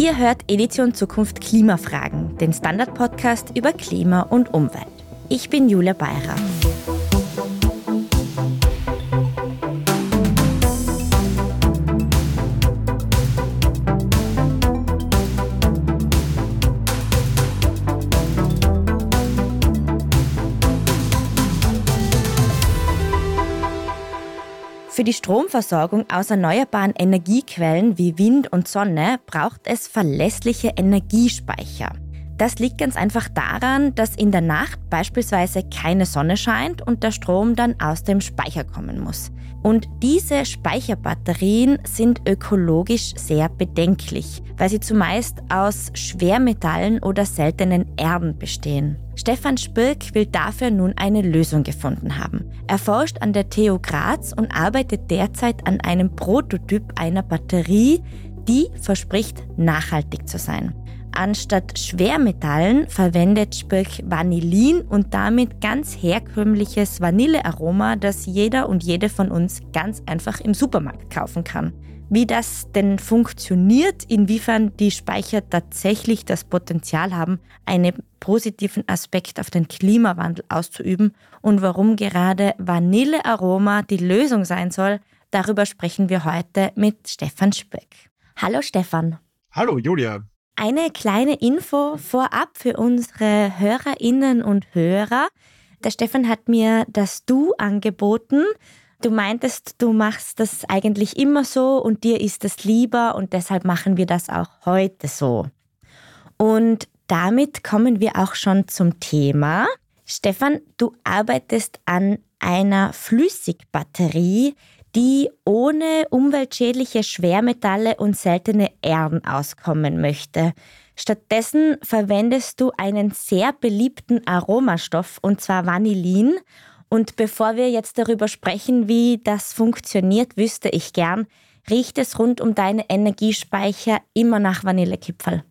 Ihr hört Edition Zukunft Klimafragen, den Standard-Podcast über Klima und Umwelt. Ich bin Julia Beirer. Für die Stromversorgung aus erneuerbaren Energiequellen wie Wind und Sonne braucht es verlässliche Energiespeicher. Das liegt ganz einfach daran, dass in der Nacht beispielsweise keine Sonne scheint und der Strom dann aus dem Speicher kommen muss. Und diese Speicherbatterien sind ökologisch sehr bedenklich, weil sie zumeist aus Schwermetallen oder seltenen Erden bestehen. Stefan Spirk will dafür nun eine Lösung gefunden haben. Er forscht an der TU Graz und arbeitet derzeit an einem Prototyp einer Batterie, die verspricht nachhaltig zu sein. Anstatt Schwermetallen verwendet Spirk Vanillin und damit ganz herkömmliches Vanillearoma, das jeder und jede von uns ganz einfach im Supermarkt kaufen kann. Wie das denn funktioniert, inwiefern die Speicher tatsächlich das Potenzial haben, einen positiven Aspekt auf den Klimawandel auszuüben und warum gerade Vanillearoma die Lösung sein soll, darüber sprechen wir heute mit Stefan Speck. Hallo Stefan. Hallo Julia. Eine kleine Info vorab für unsere Hörerinnen und Hörer. Der Stefan hat mir das Du angeboten. Du meintest, du machst das eigentlich immer so und dir ist es lieber und deshalb machen wir das auch heute so. Und damit kommen wir auch schon zum Thema. Stefan, du arbeitest an einer Flüssigbatterie, die ohne umweltschädliche Schwermetalle und seltene Erden auskommen möchte. Stattdessen verwendest du einen sehr beliebten Aromastoff, und zwar Vanillin, und bevor wir jetzt darüber sprechen, wie das funktioniert, wüsste ich gern, riecht es rund um deine Energiespeicher immer nach Vanillekipferl?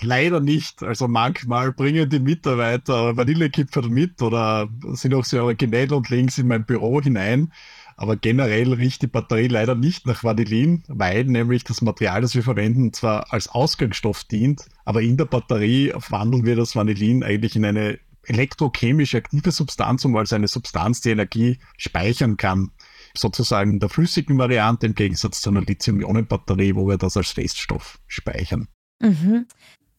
Leider nicht. Also manchmal bringen die Mitarbeiter Vanillekipferl mit oder sind auch sehr originell und legen sie in mein Büro hinein. Aber generell riecht die Batterie leider nicht nach Vanillin, weil nämlich das Material, das wir verwenden, zwar als Ausgangsstoff dient, aber in der Batterie wandeln wir das Vanillin eigentlich in eine elektrochemisch aktive Substanz um als eine Substanz, die Energie speichern kann. Sozusagen in der flüssigen Variante im Gegensatz zu einer Lithium-Ionen-Batterie, wo wir das als Feststoff speichern. Mhm.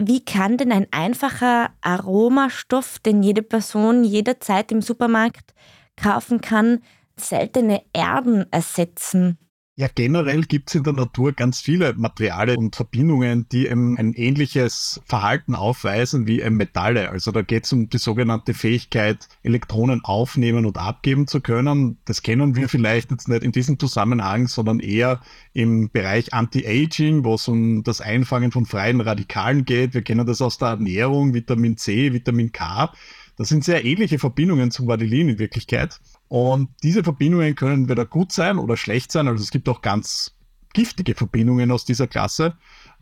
Wie kann denn ein einfacher Aromastoff, den jede Person jederzeit im Supermarkt kaufen kann, seltene Erden ersetzen? Ja, generell gibt es in der Natur ganz viele Materialien und Verbindungen, die ein ähnliches Verhalten aufweisen wie Metalle. Also da geht es um die sogenannte Fähigkeit, Elektronen aufnehmen und abgeben zu können. Das kennen wir vielleicht jetzt nicht in diesem Zusammenhang, sondern eher im Bereich Anti-Aging, wo es um das Einfangen von freien Radikalen geht. Wir kennen das aus der Ernährung, Vitamin C, Vitamin K. Das sind sehr ähnliche Verbindungen zum Vanillin in Wirklichkeit. Und diese Verbindungen können weder gut sein oder schlecht sein. Also es gibt auch ganz giftige Verbindungen aus dieser Klasse,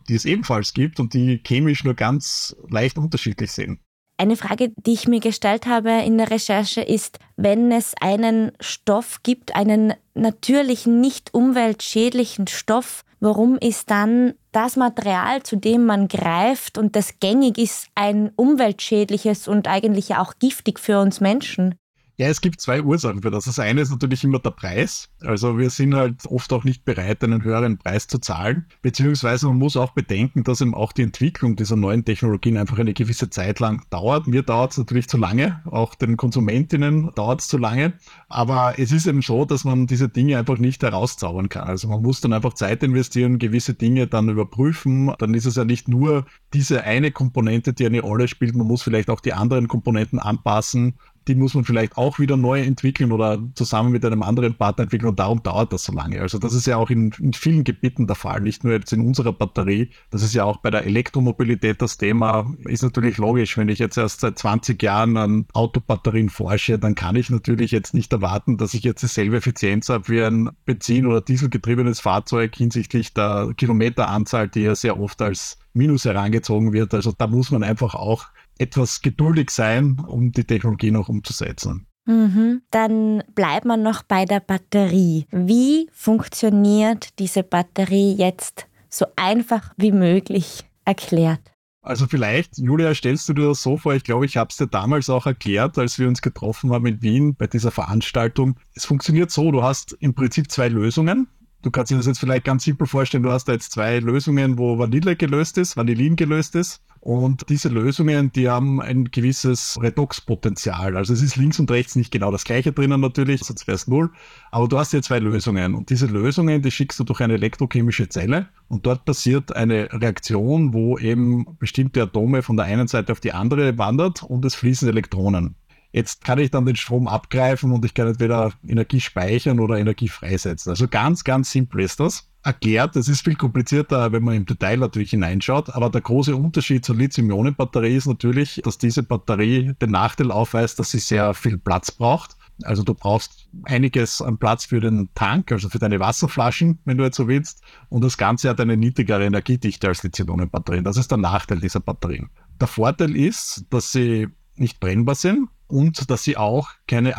die es ebenfalls gibt und die chemisch nur ganz leicht unterschiedlich sind. Eine Frage, die ich mir gestellt habe in der Recherche ist, wenn es einen Stoff gibt, einen natürlichen, nicht umweltschädlichen Stoff, warum ist dann das Material, zu dem man greift und das gängig ist, ein umweltschädliches und eigentlich auch giftig für uns Menschen? Ja, es gibt zwei Ursachen für das. Das eine ist natürlich immer der Preis. Also wir sind halt oft auch nicht bereit, einen höheren Preis zu zahlen. Beziehungsweise man muss auch bedenken, dass eben auch die Entwicklung dieser neuen Technologien einfach eine gewisse Zeit lang dauert. Mir dauert es natürlich zu lange, auch den Konsumentinnen dauert es zu lange. Aber es ist eben so, dass man diese Dinge einfach nicht herauszaubern kann. Also man muss dann einfach Zeit investieren, gewisse Dinge dann überprüfen. Dann ist es ja nicht nur diese eine Komponente, die eine Rolle spielt. Man muss vielleicht auch die anderen Komponenten anpassen die muss man vielleicht auch wieder neu entwickeln oder zusammen mit einem anderen Partner entwickeln und darum dauert das so lange. Also das ist ja auch in, in vielen Gebieten der Fall, nicht nur jetzt in unserer Batterie. Das ist ja auch bei der Elektromobilität das Thema. Ist natürlich logisch, wenn ich jetzt erst seit 20 Jahren an Autobatterien forsche, dann kann ich natürlich jetzt nicht erwarten, dass ich jetzt dieselbe Effizienz habe wie ein Benzin- oder Dieselgetriebenes Fahrzeug hinsichtlich der Kilometeranzahl, die ja sehr oft als Minus herangezogen wird. Also da muss man einfach auch etwas geduldig sein, um die Technologie noch umzusetzen. Mhm. Dann bleibt man noch bei der Batterie. Wie funktioniert diese Batterie jetzt so einfach wie möglich erklärt? Also vielleicht, Julia, stellst du dir das so vor, ich glaube, ich habe es dir damals auch erklärt, als wir uns getroffen haben in Wien bei dieser Veranstaltung. Es funktioniert so, du hast im Prinzip zwei Lösungen. Du kannst dir das jetzt vielleicht ganz simpel vorstellen, du hast da jetzt zwei Lösungen, wo Vanille gelöst ist, Vanillin gelöst ist. Und diese Lösungen, die haben ein gewisses Redoxpotenzial. Also es ist links und rechts nicht genau das gleiche drinnen natürlich, sonst wäre es null. Aber du hast hier zwei Lösungen. Und diese Lösungen, die schickst du durch eine elektrochemische Zelle. Und dort passiert eine Reaktion, wo eben bestimmte Atome von der einen Seite auf die andere wandert und es fließen Elektronen. Jetzt kann ich dann den Strom abgreifen und ich kann entweder Energie speichern oder Energie freisetzen. Also ganz, ganz simpel ist das. Erklärt, das ist viel komplizierter, wenn man im Detail natürlich hineinschaut, aber der große Unterschied zur Lithium-Ionen-Batterie ist natürlich, dass diese Batterie den Nachteil aufweist, dass sie sehr viel Platz braucht. Also du brauchst einiges an Platz für den Tank, also für deine Wasserflaschen, wenn du jetzt so willst. Und das Ganze hat eine niedrigere Energiedichte als Lithium-Ionen-Batterien. Das ist der Nachteil dieser Batterien. Der Vorteil ist, dass sie nicht brennbar sind und dass sie auch keine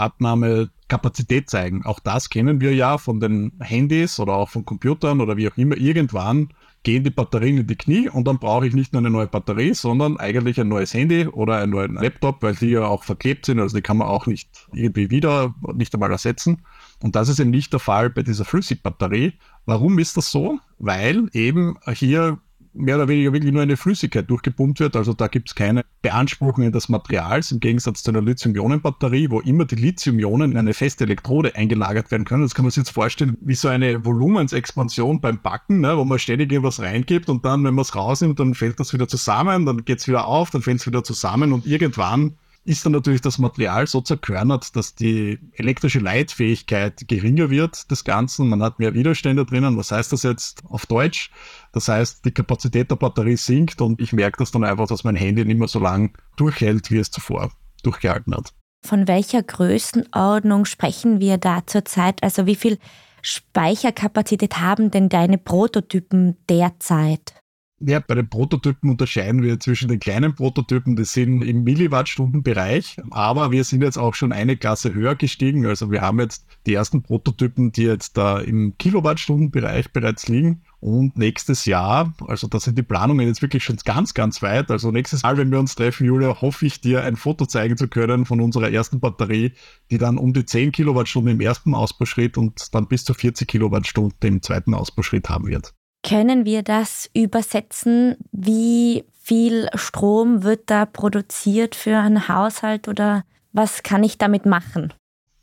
Abnahmekapazität zeigen. Auch das kennen wir ja von den Handys oder auch von Computern oder wie auch immer. Irgendwann gehen die Batterien in die Knie und dann brauche ich nicht nur eine neue Batterie, sondern eigentlich ein neues Handy oder einen neuen Laptop, weil die ja auch verklebt sind. Also die kann man auch nicht irgendwie wieder, nicht einmal ersetzen. Und das ist eben nicht der Fall bei dieser Flüssigbatterie. Warum ist das so? Weil eben hier mehr oder weniger wirklich nur eine Flüssigkeit durchgepumpt wird. Also da gibt es keine Beanspruchungen des Materials im Gegensatz zu einer Lithium-Ionen-Batterie, wo immer die Lithium-Ionen in eine feste Elektrode eingelagert werden können. Das kann man sich jetzt vorstellen wie so eine Volumensexpansion beim Backen, ne, wo man ständig irgendwas reingibt und dann, wenn man es rausnimmt, dann fällt das wieder zusammen, dann geht es wieder auf, dann fällt es wieder zusammen und irgendwann ist dann natürlich das Material so zerkörnert, dass die elektrische Leitfähigkeit geringer wird des Ganzen. Man hat mehr Widerstände drinnen. Was heißt das jetzt auf Deutsch? Das heißt, die Kapazität der Batterie sinkt und ich merke das dann einfach, dass mein Handy nicht mehr so lang durchhält, wie es zuvor durchgehalten hat. Von welcher Größenordnung sprechen wir da zurzeit? Also wie viel Speicherkapazität haben denn deine Prototypen derzeit? Ja, bei den Prototypen unterscheiden wir zwischen den kleinen Prototypen, die sind im Milliwattstundenbereich, aber wir sind jetzt auch schon eine Klasse höher gestiegen. Also wir haben jetzt die ersten Prototypen, die jetzt da im Kilowattstundenbereich bereits liegen. Und nächstes Jahr, also da sind die Planungen jetzt wirklich schon ganz, ganz weit. Also nächstes Mal, wenn wir uns treffen, Julia, hoffe ich dir ein Foto zeigen zu können von unserer ersten Batterie, die dann um die 10 Kilowattstunden im ersten Ausbauschritt und dann bis zu 40 Kilowattstunden im zweiten Ausbauschritt haben wird. Können wir das übersetzen? Wie viel Strom wird da produziert für einen Haushalt oder was kann ich damit machen?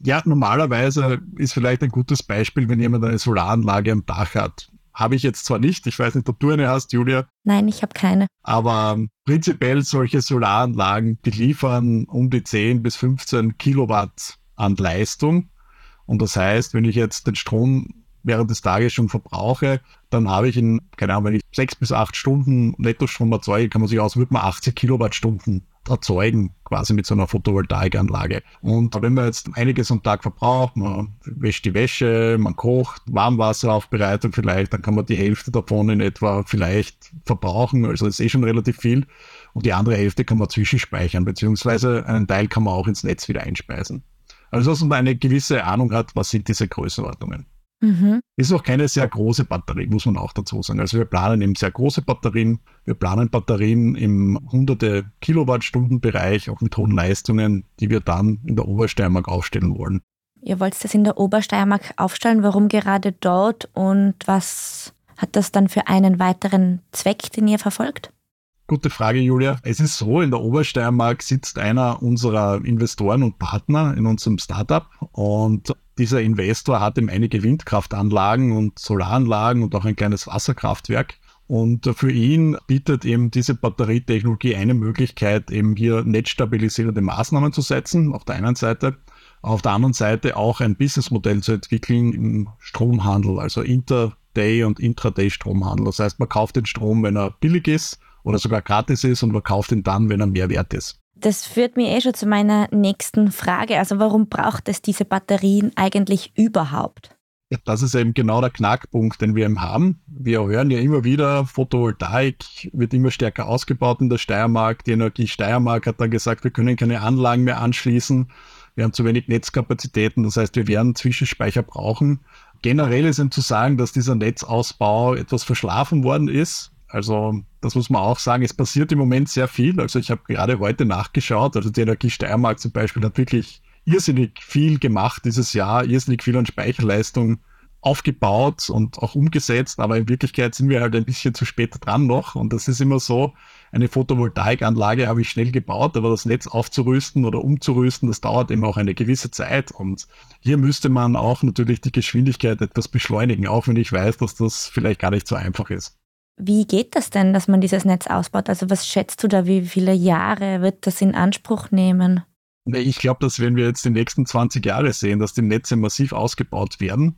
Ja, normalerweise ist vielleicht ein gutes Beispiel, wenn jemand eine Solaranlage am Dach hat. Habe ich jetzt zwar nicht, ich weiß nicht, ob du eine hast, Julia. Nein, ich habe keine. Aber prinzipiell solche Solaranlagen, die liefern um die 10 bis 15 Kilowatt an Leistung. Und das heißt, wenn ich jetzt den Strom während des Tages schon verbrauche, dann habe ich in, keine Ahnung, wenn ich sechs bis acht Stunden Nettostrom erzeuge, kann man sich aus, wird man 80 Kilowattstunden erzeugen, quasi mit so einer Photovoltaikanlage. Und wenn man jetzt einiges am Tag verbraucht, man wäscht die Wäsche, man kocht, Warmwasseraufbereitung vielleicht, dann kann man die Hälfte davon in etwa vielleicht verbrauchen, also das ist eh schon relativ viel. Und die andere Hälfte kann man zwischenspeichern, beziehungsweise einen Teil kann man auch ins Netz wieder einspeisen. Also dass man eine gewisse Ahnung hat, was sind diese Größenordnungen. Mhm. Ist auch keine sehr große Batterie, muss man auch dazu sagen. Also wir planen eben sehr große Batterien. Wir planen Batterien im hunderte Kilowattstunden Bereich, auch mit hohen Leistungen, die wir dann in der Obersteiermark aufstellen wollen. Ihr wollt das in der Obersteiermark aufstellen. Warum gerade dort und was hat das dann für einen weiteren Zweck, den ihr verfolgt? Gute Frage, Julia. Es ist so, in der Obersteiermark sitzt einer unserer Investoren und Partner in unserem Startup und dieser Investor hat eben einige Windkraftanlagen und Solaranlagen und auch ein kleines Wasserkraftwerk. Und für ihn bietet eben diese Batterietechnologie eine Möglichkeit, eben hier netzstabilisierende Maßnahmen zu setzen, auf der einen Seite. Auf der anderen Seite auch ein Businessmodell zu entwickeln im Stromhandel, also Inter-Day und Intraday-Stromhandel. Das heißt, man kauft den Strom, wenn er billig ist oder sogar gratis ist und man kauft ihn dann, wenn er mehr wert ist. Das führt mir eh schon zu meiner nächsten Frage. Also warum braucht es diese Batterien eigentlich überhaupt? Ja, das ist eben genau der Knackpunkt, den wir eben haben. Wir hören ja immer wieder, Photovoltaik wird immer stärker ausgebaut in der Steiermark. Die Energie Steiermark hat dann gesagt, wir können keine Anlagen mehr anschließen. Wir haben zu wenig Netzkapazitäten. Das heißt, wir werden Zwischenspeicher brauchen. Generell ist eben zu sagen, dass dieser Netzausbau etwas verschlafen worden ist Also das muss man auch sagen, es passiert im Moment sehr viel. Also ich habe gerade heute nachgeschaut, also die Energie Steiermark zum Beispiel hat wirklich irrsinnig viel gemacht dieses Jahr, irrsinnig viel an Speicherleistung aufgebaut und auch umgesetzt, aber in Wirklichkeit sind wir halt ein bisschen zu spät dran noch und das ist immer so, eine Photovoltaikanlage habe ich schnell gebaut, aber das Netz aufzurüsten oder umzurüsten, das dauert eben auch eine gewisse Zeit und hier müsste man auch natürlich die Geschwindigkeit etwas beschleunigen, auch wenn ich weiß, dass das vielleicht gar nicht so einfach ist. Wie geht das denn, dass man dieses Netz ausbaut? Also was schätzt du da, wie viele Jahre wird das in Anspruch nehmen? Ich glaube, dass wenn wir jetzt die nächsten 20 Jahre sehen, dass die Netze massiv ausgebaut werden.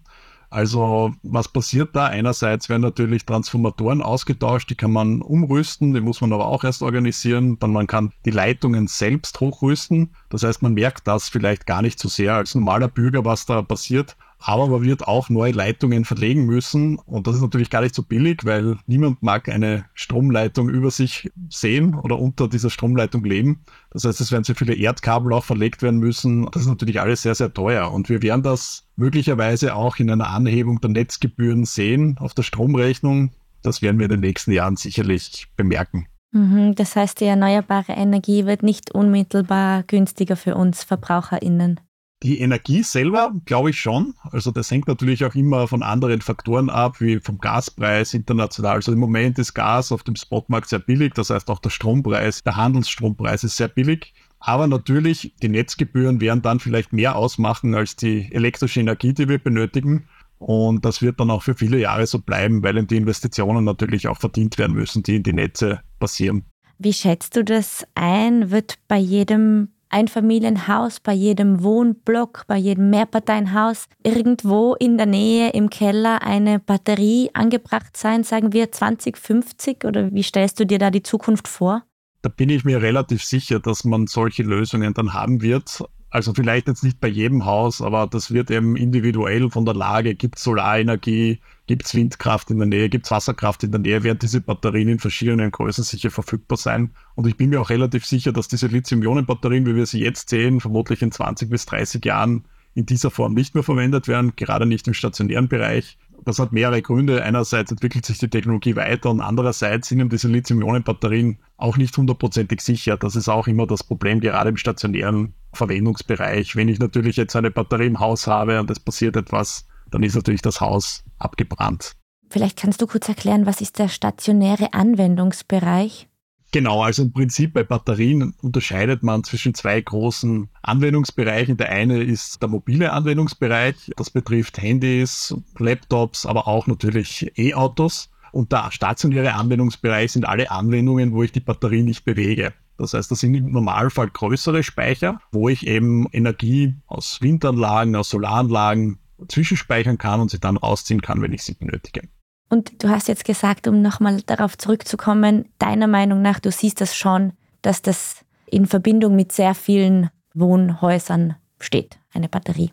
Also was passiert da? Einerseits werden natürlich Transformatoren ausgetauscht, die kann man umrüsten, die muss man aber auch erst organisieren. Dann man kann die Leitungen selbst hochrüsten. Das heißt, man merkt das vielleicht gar nicht so sehr als normaler Bürger, was da passiert aber man wird auch neue Leitungen verlegen müssen und das ist natürlich gar nicht so billig, weil niemand mag eine Stromleitung über sich sehen oder unter dieser Stromleitung leben. Das heißt, es werden sehr viele Erdkabel auch verlegt werden müssen. Das ist natürlich alles sehr, sehr teuer und wir werden das möglicherweise auch in einer Anhebung der Netzgebühren sehen auf der Stromrechnung. Das werden wir in den nächsten Jahren sicherlich bemerken. Mhm, das heißt, die erneuerbare Energie wird nicht unmittelbar günstiger für uns VerbraucherInnen. Die Energie selber, glaube ich schon. Also das hängt natürlich auch immer von anderen Faktoren ab, wie vom Gaspreis international. Also im Moment ist Gas auf dem Spotmarkt sehr billig, das heißt auch der Strompreis, der Handelsstrompreis ist sehr billig. Aber natürlich, die Netzgebühren werden dann vielleicht mehr ausmachen als die elektrische Energie, die wir benötigen. Und das wird dann auch für viele Jahre so bleiben, weil die Investitionen natürlich auch verdient werden müssen, die in die Netze passieren. Wie schätzt du das ein? Wird bei jedem Einfamilienhaus, bei jedem Wohnblock, bei jedem Mehrparteienhaus irgendwo in der Nähe im Keller eine Batterie angebracht sein, sagen wir 2050 oder wie stellst du dir da die Zukunft vor? Da bin ich mir relativ sicher, dass man solche Lösungen dann haben wird. Also vielleicht jetzt nicht bei jedem Haus, aber das wird eben individuell von der Lage, gibt Solarenergie, gibt es Windkraft in der Nähe, gibt es Wasserkraft in der Nähe, werden diese Batterien in verschiedenen Größen sicher verfügbar sein. Und ich bin mir auch relativ sicher, dass diese Lithium-Ionen-Batterien, wie wir sie jetzt sehen, vermutlich in 20 bis 30 Jahren in dieser Form nicht mehr verwendet werden, gerade nicht im stationären Bereich. Das hat mehrere Gründe. Einerseits entwickelt sich die Technologie weiter und andererseits sind diese Lithium-Ionen-Batterien auch nicht hundertprozentig sicher. Das ist auch immer das Problem, gerade im stationären Verwendungsbereich. Wenn ich natürlich jetzt eine Batterie im Haus habe und es passiert etwas, dann ist natürlich das Haus abgebrannt. Vielleicht kannst du kurz erklären, was ist der stationäre Anwendungsbereich? Genau, also im Prinzip bei Batterien unterscheidet man zwischen zwei großen Anwendungsbereichen. Der eine ist der mobile Anwendungsbereich. Das betrifft Handys, Laptops, aber auch natürlich E-Autos. Und der stationäre Anwendungsbereich sind alle Anwendungen, wo ich die Batterie nicht bewege. Das heißt, das sind im Normalfall größere Speicher, wo ich eben Energie aus Windanlagen, aus Solaranlagen zwischenspeichern kann und sie dann rausziehen kann, wenn ich sie benötige. Und du hast jetzt gesagt, um nochmal darauf zurückzukommen, deiner Meinung nach, du siehst das schon, dass das in Verbindung mit sehr vielen Wohnhäusern steht, eine Batterie.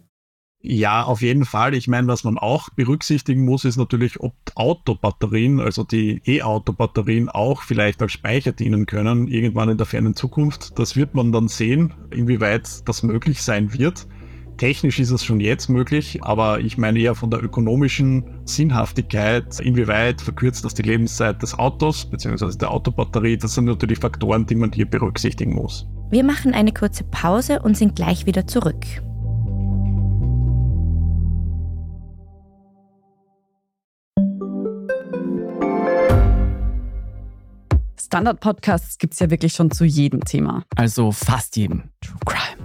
Ja, auf jeden Fall. Ich meine, was man auch berücksichtigen muss, ist natürlich, ob Autobatterien, also die E-Auto-Batterien auch vielleicht als Speicher dienen können, irgendwann in der fernen Zukunft. Das wird man dann sehen, inwieweit das möglich sein wird. Technisch ist es schon jetzt möglich, aber ich meine eher von der ökonomischen Sinnhaftigkeit, inwieweit verkürzt das die Lebenszeit des Autos bzw. der Autobatterie. Das sind natürlich Faktoren, die man hier berücksichtigen muss. Wir machen eine kurze Pause und sind gleich wieder zurück. Standard-Podcasts gibt es ja wirklich schon zu jedem Thema. Also fast jedem. True Crime.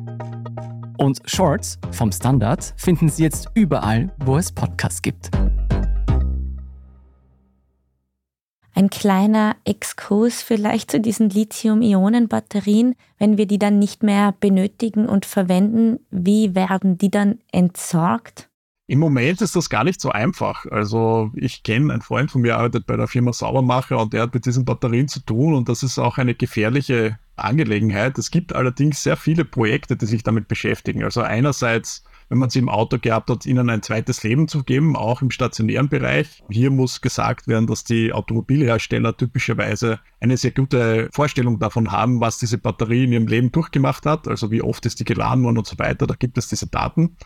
Und Shorts vom Standard finden Sie jetzt überall, wo es Podcasts gibt. Ein kleiner Exkurs vielleicht zu diesen Lithium-Ionen-Batterien, wenn wir die dann nicht mehr benötigen und verwenden, wie werden die dann entsorgt? Im Moment ist das gar nicht so einfach. Also ich kenne einen Freund von mir, arbeitet bei der Firma Saubermacher und der hat mit diesen Batterien zu tun und das ist auch eine gefährliche Angelegenheit. Es gibt allerdings sehr viele Projekte, die sich damit beschäftigen. Also einerseits wenn man sie im Auto gehabt hat, ihnen ein zweites Leben zu geben, auch im stationären Bereich. Hier muss gesagt werden, dass die Automobilhersteller typischerweise eine sehr gute Vorstellung davon haben, was diese Batterie in ihrem Leben durchgemacht hat, also wie oft ist die geladen worden und so weiter. Da gibt es diese Daten.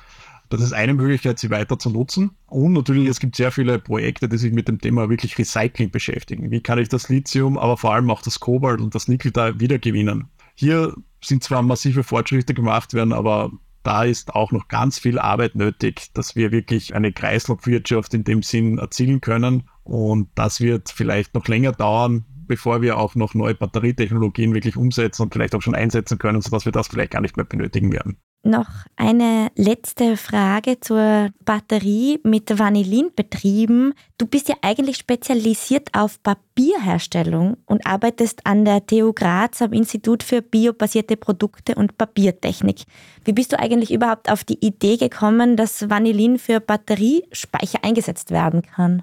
Das ist eine Möglichkeit, sie weiter zu nutzen. Und natürlich, es gibt sehr viele Projekte, die sich mit dem Thema wirklich Recycling beschäftigen. Wie kann ich das Lithium, aber vor allem auch das Kobalt und das Nickel da wiedergewinnen? Hier sind zwar massive Fortschritte gemacht werden, aber da ist auch noch ganz viel Arbeit nötig, dass wir wirklich eine Kreislaufwirtschaft in dem Sinn erzielen können. Und das wird vielleicht noch länger dauern, bevor wir auch noch neue Batterietechnologien wirklich umsetzen und vielleicht auch schon einsetzen können, sodass wir das vielleicht gar nicht mehr benötigen werden. Noch eine letzte Frage zur Batterie mit Vanillin betrieben. Du bist ja eigentlich spezialisiert auf Papierherstellung und arbeitest an der TU Graz am Institut für biobasierte Produkte und Papiertechnik. Wie bist du eigentlich überhaupt auf die Idee gekommen, dass Vanillin für Batteriespeicher eingesetzt werden kann?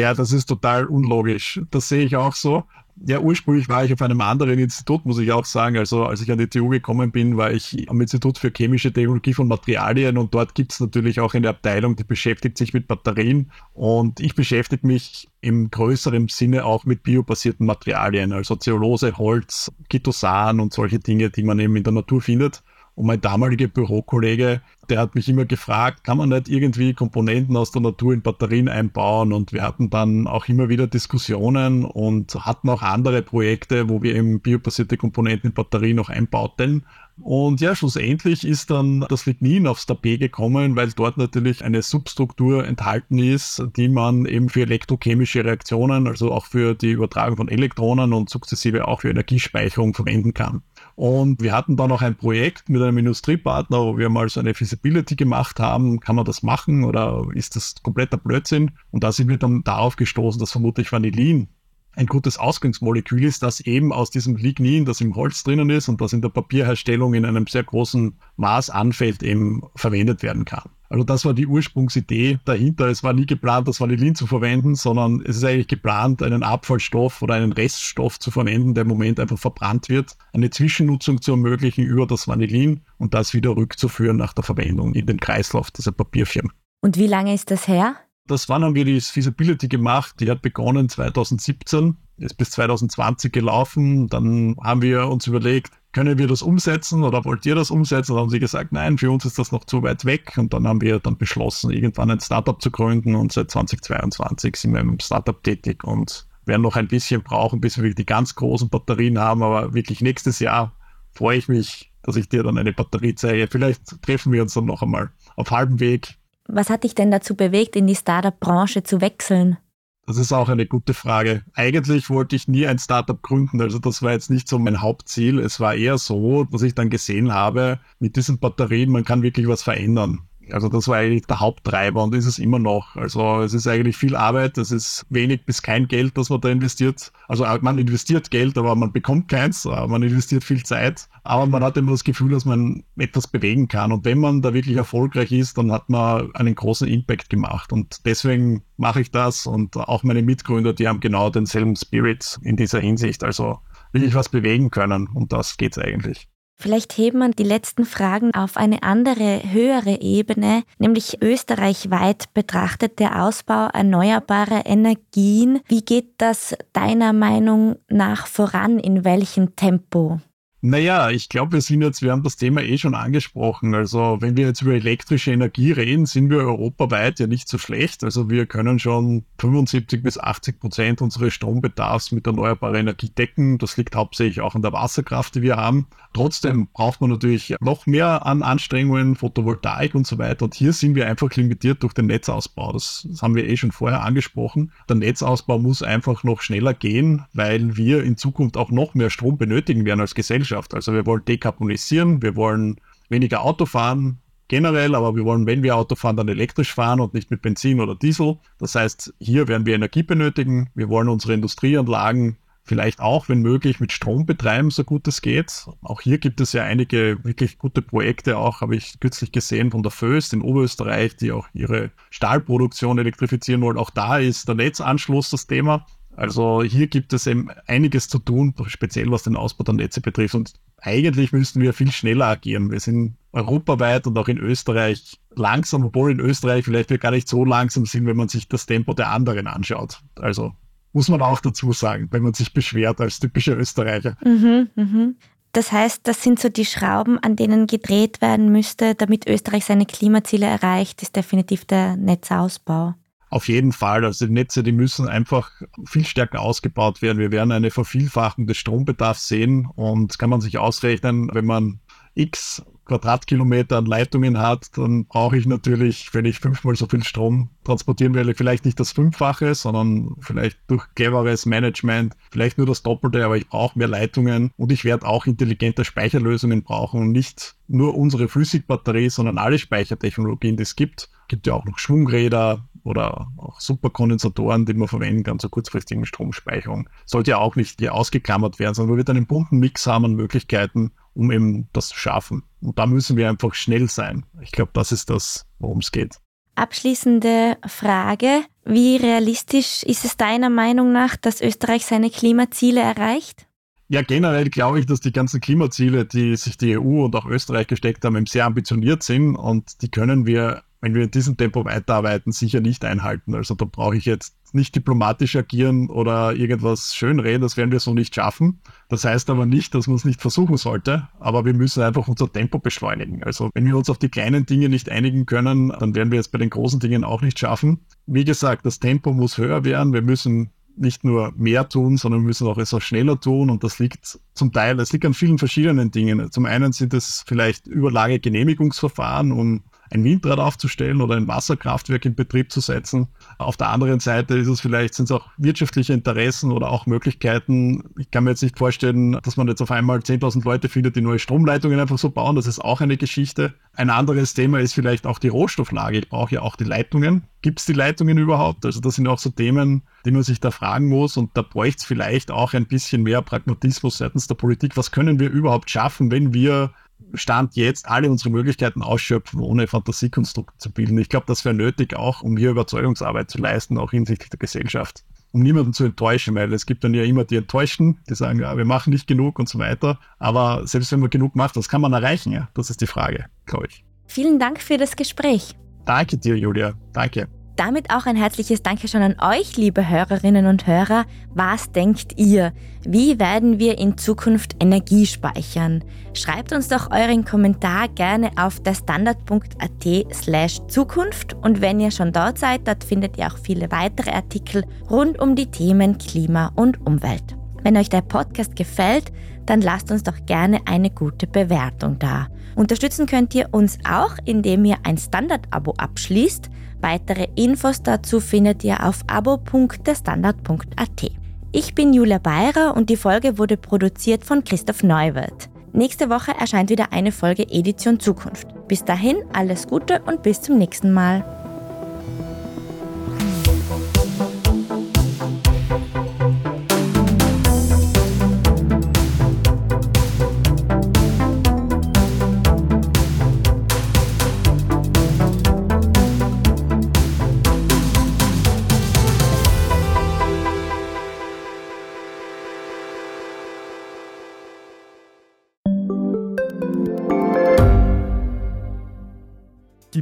Ja, das ist total unlogisch. Das sehe ich auch so. Ja, ursprünglich war ich auf einem anderen Institut, muss ich auch sagen. Also als ich an die TU gekommen bin, war ich am Institut für chemische Technologie von Materialien und dort gibt es natürlich auch eine Abteilung, die beschäftigt sich mit Batterien und ich beschäftige mich im größeren Sinne auch mit biobasierten Materialien, also Zellulose, Holz, Kitosan und solche Dinge, die man eben in der Natur findet. Und mein damaliger Bürokollege, der hat mich immer gefragt, kann man nicht irgendwie Komponenten aus der Natur in Batterien einbauen? Und wir hatten dann auch immer wieder Diskussionen und hatten auch andere Projekte, wo wir eben biobasierte Komponenten in Batterien noch einbauten. Und ja, schlussendlich ist dann das Lignin aufs Tapet gekommen, weil dort natürlich eine Substruktur enthalten ist, die man eben für elektrochemische Reaktionen, also auch für die Übertragung von Elektronen und sukzessive auch für Energiespeicherung verwenden kann. Und wir hatten da noch ein Projekt mit einem Industriepartner, wo wir mal so eine Feasibility gemacht haben. Kann man das machen oder ist das kompletter Blödsinn? Und da sind wir dann darauf gestoßen, dass vermutlich Vanillin ein gutes Ausgangsmolekül ist, das eben aus diesem Lignin, das im Holz drinnen ist und das in der Papierherstellung in einem sehr großen Maß anfällt, eben verwendet werden kann. Also das war die Ursprungsidee dahinter. Es war nie geplant, das Vanillin zu verwenden, sondern es ist eigentlich geplant, einen Abfallstoff oder einen Reststoff zu verwenden, der im Moment einfach verbrannt wird, eine Zwischennutzung zu ermöglichen über das Vanillin und das wieder rückzuführen nach der Verwendung in den Kreislauf dieser Papierfirmen. Und wie lange ist das her? Das wann haben wir die Feasibility gemacht? Die hat begonnen 2017, ist bis 2020 gelaufen. Dann haben wir uns überlegt, können wir das umsetzen oder wollt ihr das umsetzen? Dann haben sie gesagt, nein, für uns ist das noch zu weit weg. Und dann haben wir dann beschlossen, irgendwann ein Startup zu gründen und seit 2022 sind wir im Startup tätig und werden noch ein bisschen brauchen, bis wir die ganz großen Batterien haben. Aber wirklich nächstes Jahr freue ich mich, dass ich dir dann eine Batterie zeige. Vielleicht treffen wir uns dann noch einmal auf halbem Weg. Was hat dich denn dazu bewegt, in die Startup-Branche zu wechseln? Das ist auch eine gute Frage. Eigentlich wollte ich nie ein Startup gründen, also das war jetzt nicht so mein Hauptziel. Es war eher so, dass ich dann gesehen habe, mit diesen Batterien, man kann wirklich was verändern. Also das war eigentlich der Haupttreiber und ist es immer noch. Also es ist eigentlich viel Arbeit, es ist wenig bis kein Geld, das man da investiert. Also man investiert Geld, aber man bekommt keins, man investiert viel Zeit, aber man hat immer das Gefühl, dass man etwas bewegen kann. Und wenn man da wirklich erfolgreich ist, dann hat man einen großen Impact gemacht. Und deswegen mache ich das und auch meine Mitgründer, die haben genau denselben Spirit in dieser Hinsicht. Also wirklich was bewegen können. Und das geht es eigentlich. Vielleicht heben wir die letzten Fragen auf eine andere, höhere Ebene, nämlich österreichweit betrachtet der Ausbau erneuerbarer Energien. Wie geht das deiner Meinung nach voran? In welchem Tempo? Naja, ich glaube, wir sind jetzt, wir haben das Thema eh schon angesprochen. Also, wenn wir jetzt über elektrische Energie reden, sind wir europaweit ja nicht so schlecht. Also, wir können schon 75 bis 80 Prozent unseres Strombedarfs mit erneuerbarer Energie decken. Das liegt hauptsächlich auch an der Wasserkraft, die wir haben. Trotzdem braucht man natürlich noch mehr an Anstrengungen, Photovoltaik und so weiter. Und hier sind wir einfach limitiert durch den Netzausbau. Das, das haben wir eh schon vorher angesprochen. Der Netzausbau muss einfach noch schneller gehen, weil wir in Zukunft auch noch mehr Strom benötigen werden als Gesellschaft. Gesellschaft. Also wir wollen dekarbonisieren, wir wollen weniger Auto fahren generell, aber wir wollen, wenn wir Auto fahren, dann elektrisch fahren und nicht mit Benzin oder Diesel. Das heißt, hier werden wir Energie benötigen. Wir wollen unsere Industrieanlagen vielleicht auch, wenn möglich, mit Strom betreiben, so gut es geht. Auch hier gibt es ja einige wirklich gute Projekte, auch habe ich kürzlich gesehen von der Föst in Oberösterreich, die auch ihre Stahlproduktion elektrifizieren wollen. Auch da ist der Netzanschluss das Thema. Also hier gibt es eben einiges zu tun, speziell was den Ausbau der Netze betrifft. Und eigentlich müssten wir viel schneller agieren. Wir sind europaweit und auch in Österreich langsam, obwohl in Österreich vielleicht wir gar nicht so langsam sind, wenn man sich das Tempo der anderen anschaut. Also muss man auch dazu sagen, wenn man sich beschwert als typischer Österreicher. Mhm, mhm. Das heißt, das sind so die Schrauben, an denen gedreht werden müsste, damit Österreich seine Klimaziele erreicht, ist definitiv der Netzausbau. Auf jeden Fall. Also die Netze, die müssen einfach viel stärker ausgebaut werden. Wir werden eine Vervielfachung des Strombedarfs sehen und kann man sich ausrechnen, wenn man x Quadratkilometer an Leitungen hat, dann brauche ich natürlich, wenn ich fünfmal so viel Strom transportieren will, vielleicht nicht das Fünffache, sondern vielleicht durch cleveres Management, vielleicht nur das Doppelte, aber ich brauche mehr Leitungen und ich werde auch intelligente Speicherlösungen brauchen und nicht nur unsere Flüssigbatterie, sondern alle Speichertechnologien, die es gibt. Es gibt ja auch noch Schwungräder, oder auch Superkondensatoren, die man verwenden kann zur kurzfristigen Stromspeicherung. Sollte ja auch nicht hier ausgeklammert werden, sondern man wird einen bunten Mix haben an Möglichkeiten, um eben das zu schaffen. Und da müssen wir einfach schnell sein. Ich glaube, das ist das, worum es geht. Abschließende Frage. Wie realistisch ist es deiner Meinung nach, dass Österreich seine Klimaziele erreicht? Ja, generell glaube ich, dass die ganzen Klimaziele, die sich die EU und auch Österreich gesteckt haben, sehr ambitioniert sind und die können wir wenn wir in diesem Tempo weiterarbeiten, sicher nicht einhalten. Also da brauche ich jetzt nicht diplomatisch agieren oder irgendwas schönreden, das werden wir so nicht schaffen. Das heißt aber nicht, dass man es nicht versuchen sollte, aber wir müssen einfach unser Tempo beschleunigen. Also wenn wir uns auf die kleinen Dinge nicht einigen können, dann werden wir es bei den großen Dingen auch nicht schaffen. Wie gesagt, das Tempo muss höher werden. Wir müssen nicht nur mehr tun, sondern wir müssen auch etwas schneller tun. Und das liegt zum Teil, es liegt an vielen verschiedenen Dingen. Zum einen sind es vielleicht Überlagegenehmigungsverfahren, um ein Windrad aufzustellen oder ein Wasserkraftwerk in Betrieb zu setzen. Auf der anderen Seite ist es vielleicht, sind es auch wirtschaftliche Interessen oder auch Möglichkeiten. Ich kann mir jetzt nicht vorstellen, dass man jetzt auf einmal 10.000 Leute findet, die neue Stromleitungen einfach so bauen. Das ist auch eine Geschichte. Ein anderes Thema ist vielleicht auch die Rohstofflage. Ich brauche ja auch die Leitungen. Gibt es die Leitungen überhaupt? Also das sind auch so Themen, die man sich da fragen muss. Und da bräuchte es vielleicht auch ein bisschen mehr Pragmatismus seitens der Politik. Was können wir überhaupt schaffen, wenn wir Stand jetzt alle unsere Möglichkeiten ausschöpfen, ohne Fantasiekonstrukte zu bilden. Ich glaube, das wäre nötig auch, um hier Überzeugungsarbeit zu leisten, auch hinsichtlich der Gesellschaft. Um niemanden zu enttäuschen, weil es gibt dann ja immer die Enttäuschten, die sagen, ja, wir machen nicht genug und so weiter. Aber selbst wenn man genug macht, was kann man erreichen? Ja, das ist die Frage, glaube ich. Vielen Dank für das Gespräch. Danke dir, Julia. Danke. Damit auch ein herzliches Dankeschön an euch, liebe Hörerinnen und Hörer. Was denkt ihr? Wie werden wir in Zukunft Energie speichern? Schreibt uns doch euren Kommentar gerne auf der standard.at slash Zukunft und wenn ihr schon dort seid, dort findet ihr auch viele weitere Artikel rund um die Themen Klima und Umwelt. Wenn euch der Podcast gefällt, dann lasst uns doch gerne eine gute Bewertung da. Unterstützen könnt ihr uns auch, indem ihr ein Standard-Abo abschließt. Weitere Infos dazu findet ihr auf abo.derstandard.at. Ich bin Julia Beirer und die Folge wurde produziert von Christoph Neuwirth. Nächste Woche erscheint wieder eine Folge Edition Zukunft. Bis dahin alles Gute und bis zum nächsten Mal.